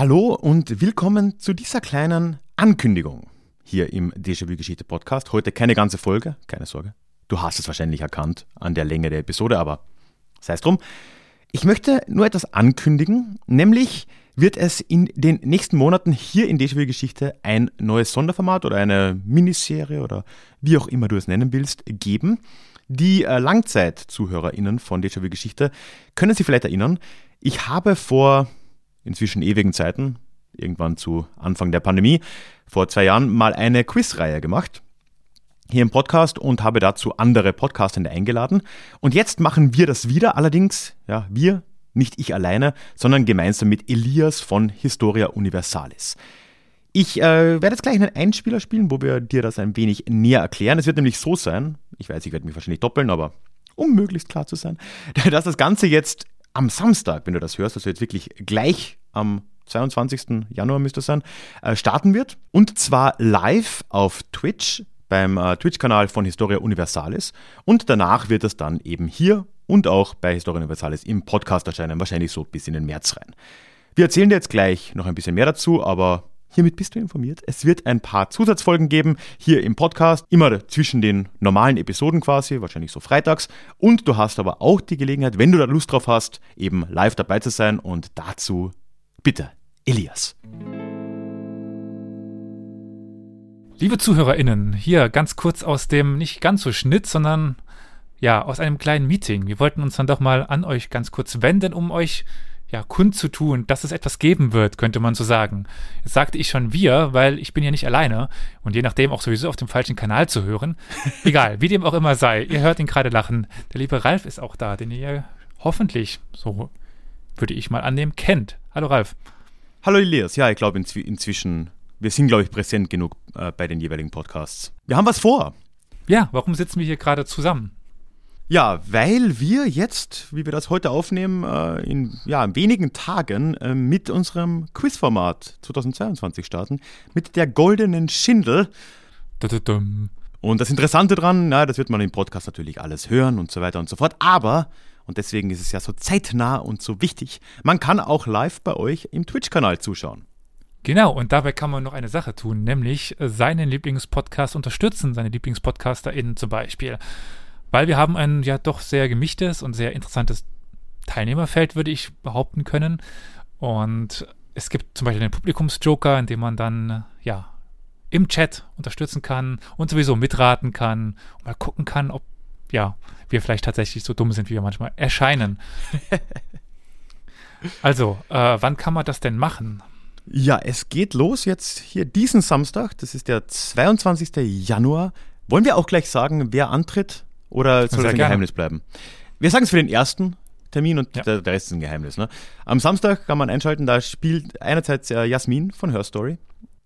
Hallo und willkommen zu dieser kleinen Ankündigung hier im Déjà-vu-Geschichte Podcast. Heute keine ganze Folge, keine Sorge. Du hast es wahrscheinlich erkannt an der Länge der Episode, aber sei es drum. Ich möchte nur etwas ankündigen, nämlich wird es in den nächsten Monaten hier in Déjà-vu-Geschichte ein neues Sonderformat oder eine Miniserie oder wie auch immer du es nennen willst, geben. Die äh, Langzeit-ZuhörerInnen von Déjà-vu-Geschichte können sich vielleicht erinnern, ich habe vor inzwischen ewigen Zeiten, irgendwann zu Anfang der Pandemie, vor zwei Jahren mal eine Quizreihe gemacht hier im Podcast und habe dazu andere Podcastende eingeladen. Und jetzt machen wir das wieder, allerdings, ja, wir, nicht ich alleine, sondern gemeinsam mit Elias von Historia Universalis. Ich äh, werde jetzt gleich einen Einspieler spielen, wo wir dir das ein wenig näher erklären. Es wird nämlich so sein, ich weiß, ich werde mich wahrscheinlich doppeln, aber um möglichst klar zu sein, dass das Ganze jetzt am Samstag, wenn du das hörst, also jetzt wirklich gleich am 22. Januar müsste es sein, äh, starten wird. Und zwar live auf Twitch beim äh, Twitch-Kanal von Historia Universalis. Und danach wird es dann eben hier und auch bei Historia Universalis im Podcast erscheinen, wahrscheinlich so bis in den März rein. Wir erzählen dir jetzt gleich noch ein bisschen mehr dazu, aber Hiermit bist du informiert. Es wird ein paar Zusatzfolgen geben hier im Podcast, immer zwischen den normalen Episoden quasi, wahrscheinlich so freitags. Und du hast aber auch die Gelegenheit, wenn du da Lust drauf hast, eben live dabei zu sein. Und dazu bitte, Elias. Liebe ZuhörerInnen, hier ganz kurz aus dem nicht ganz so Schnitt, sondern ja, aus einem kleinen Meeting. Wir wollten uns dann doch mal an euch ganz kurz wenden, um euch ja, kundzutun, dass es etwas geben wird, könnte man so sagen. Jetzt sagte ich schon wir, weil ich bin ja nicht alleine und je nachdem auch sowieso auf dem falschen Kanal zu hören. Egal, wie dem auch immer sei, ihr hört ihn gerade lachen. Der liebe Ralf ist auch da, den ihr hoffentlich, so würde ich mal annehmen, kennt. Hallo Ralf. Hallo Elias, ja, ich glaube inzw inzwischen, wir sind, glaube ich, präsent genug äh, bei den jeweiligen Podcasts. Wir haben was vor. Ja, warum sitzen wir hier gerade zusammen? Ja, weil wir jetzt, wie wir das heute aufnehmen, äh, in ja, wenigen Tagen äh, mit unserem Quizformat 2022 starten, mit der goldenen Schindel. Und das Interessante dran, na, das wird man im Podcast natürlich alles hören und so weiter und so fort, aber, und deswegen ist es ja so zeitnah und so wichtig, man kann auch live bei euch im Twitch-Kanal zuschauen. Genau, und dabei kann man noch eine Sache tun, nämlich seinen Lieblingspodcast unterstützen, seine LieblingspodcasterInnen zum Beispiel weil wir haben ein ja doch sehr gemischtes und sehr interessantes Teilnehmerfeld, würde ich behaupten können. Und es gibt zum Beispiel den Publikumsjoker, in dem man dann ja im Chat unterstützen kann und sowieso mitraten kann und mal gucken kann, ob ja wir vielleicht tatsächlich so dumm sind, wie wir manchmal erscheinen. also, äh, wann kann man das denn machen? Ja, es geht los jetzt hier diesen Samstag, das ist der 22. Januar. Wollen wir auch gleich sagen, wer antritt? Oder soll das ein gerne. Geheimnis bleiben? Wir sagen es für den ersten Termin und ja. der, der, Rest ist ein Geheimnis. Ne? Am Samstag kann man einschalten, da spielt einerseits äh, Jasmin von Her Story,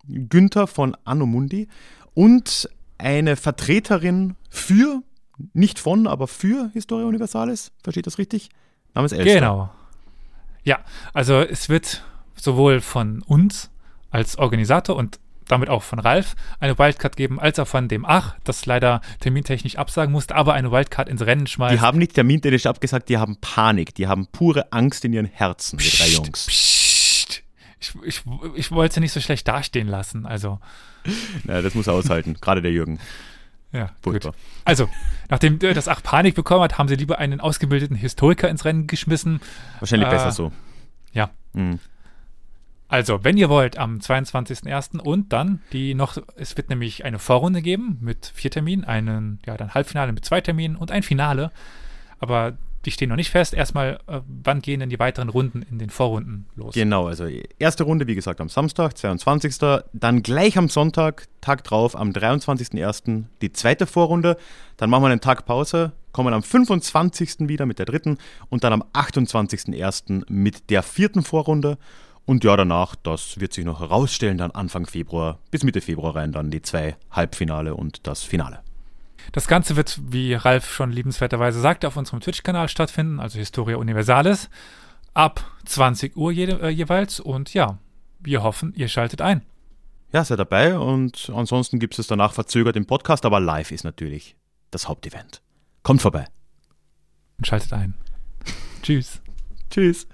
Günther von Anomundi und eine Vertreterin für, nicht von, aber für Historia Universalis. Versteht das richtig? Namens Elster. Genau. Ja, also es wird sowohl von uns als Organisator und damit auch von Ralf, eine Wildcard geben, als auch von dem Ach, das leider termintechnisch absagen musste, aber eine Wildcard ins Rennen schmeißt. Die haben nicht termintechnisch abgesagt, die haben Panik, die haben pure Angst in ihren Herzen, die drei Jungs. Psst. Ich, ich, ich wollte sie nicht so schlecht dastehen lassen, also. Na, das muss er aushalten, gerade der Jürgen. Ja, Furchtbar. gut. Also, nachdem das Ach Panik bekommen hat, haben sie lieber einen ausgebildeten Historiker ins Rennen geschmissen. Wahrscheinlich äh, besser so. Ja. Mhm. Also, wenn ihr wollt, am 22.01. und dann die noch, es wird nämlich eine Vorrunde geben mit vier Terminen, einen, ja, dann Halbfinale mit zwei Terminen und ein Finale. Aber die stehen noch nicht fest. Erstmal, äh, wann gehen denn die weiteren Runden in den Vorrunden los? Genau, also erste Runde, wie gesagt, am Samstag, 22. Dann gleich am Sonntag, Tag drauf, am 23.01. die zweite Vorrunde. Dann machen wir einen Tag Pause, kommen am 25. wieder mit der dritten und dann am 28.01. mit der vierten Vorrunde. Und ja, danach, das wird sich noch herausstellen, dann Anfang Februar bis Mitte Februar rein, dann die zwei Halbfinale und das Finale. Das Ganze wird, wie Ralf schon liebenswerterweise sagte, auf unserem Twitch-Kanal stattfinden, also Historia Universalis, ab 20 Uhr je, äh, jeweils. Und ja, wir hoffen, ihr schaltet ein. Ja, seid dabei und ansonsten gibt es danach verzögert im Podcast, aber live ist natürlich das Hauptevent. Kommt vorbei. Und schaltet ein. Tschüss. Tschüss.